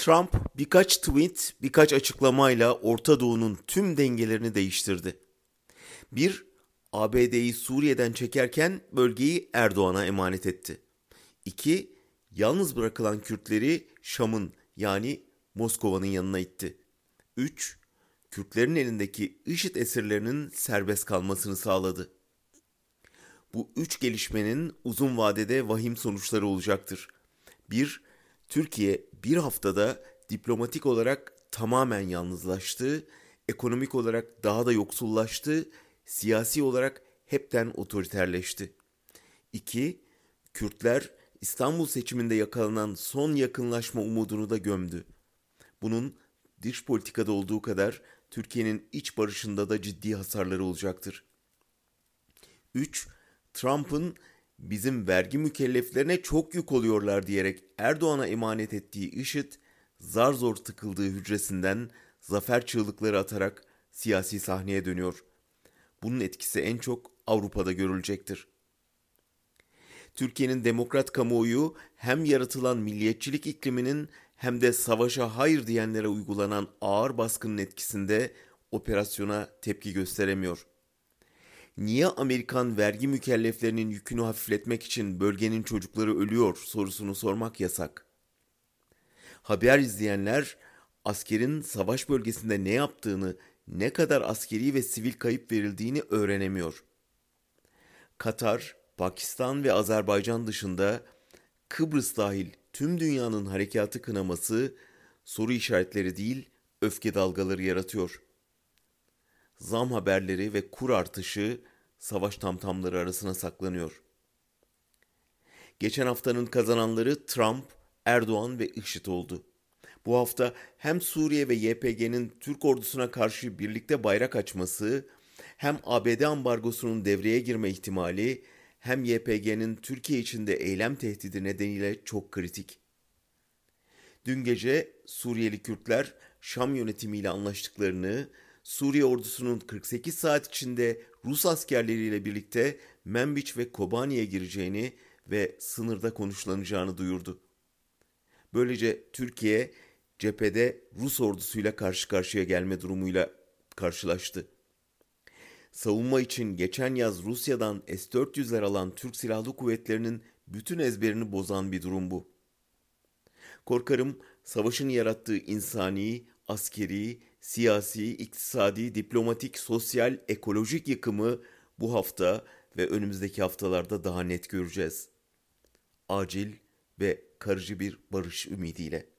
Trump birkaç tweet, birkaç açıklamayla Orta Doğu'nun tüm dengelerini değiştirdi. Bir, ABD'yi Suriye'den çekerken bölgeyi Erdoğan'a emanet etti. İki, yalnız bırakılan Kürtleri Şam'ın yani Moskova'nın yanına itti. Üç, Kürtlerin elindeki IŞİD esirlerinin serbest kalmasını sağladı. Bu üç gelişmenin uzun vadede vahim sonuçları olacaktır. Bir, Türkiye bir haftada diplomatik olarak tamamen yalnızlaştı, ekonomik olarak daha da yoksullaştı, siyasi olarak hepten otoriterleşti. 2. Kürtler İstanbul seçiminde yakalanan son yakınlaşma umudunu da gömdü. Bunun dış politikada olduğu kadar Türkiye'nin iç barışında da ciddi hasarları olacaktır. 3. Trump'ın bizim vergi mükelleflerine çok yük oluyorlar diyerek Erdoğan'a emanet ettiği IŞİD, zar zor tıkıldığı hücresinden zafer çığlıkları atarak siyasi sahneye dönüyor. Bunun etkisi en çok Avrupa'da görülecektir. Türkiye'nin demokrat kamuoyu hem yaratılan milliyetçilik ikliminin hem de savaşa hayır diyenlere uygulanan ağır baskının etkisinde operasyona tepki gösteremiyor niye Amerikan vergi mükelleflerinin yükünü hafifletmek için bölgenin çocukları ölüyor sorusunu sormak yasak. Haber izleyenler askerin savaş bölgesinde ne yaptığını, ne kadar askeri ve sivil kayıp verildiğini öğrenemiyor. Katar, Pakistan ve Azerbaycan dışında Kıbrıs dahil tüm dünyanın harekatı kınaması soru işaretleri değil, öfke dalgaları yaratıyor. Zam haberleri ve kur artışı savaş tamtamları arasına saklanıyor. Geçen haftanın kazananları Trump, Erdoğan ve IŞİD oldu. Bu hafta hem Suriye ve YPG'nin Türk ordusuna karşı birlikte bayrak açması, hem ABD ambargosunun devreye girme ihtimali, hem YPG'nin Türkiye içinde eylem tehdidi nedeniyle çok kritik. Dün gece Suriyeli Kürtler Şam yönetimiyle anlaştıklarını, Suriye ordusunun 48 saat içinde Rus askerleriyle birlikte Menbiç ve Kobani'ye gireceğini ve sınırda konuşlanacağını duyurdu. Böylece Türkiye cephede Rus ordusuyla karşı karşıya gelme durumuyla karşılaştı. Savunma için geçen yaz Rusya'dan S-400'ler alan Türk Silahlı Kuvvetleri'nin bütün ezberini bozan bir durum bu. Korkarım savaşın yarattığı insani, askeri, siyasi, iktisadi, diplomatik, sosyal, ekolojik yıkımı bu hafta ve önümüzdeki haftalarda daha net göreceğiz. Acil ve karıcı bir barış ümidiyle.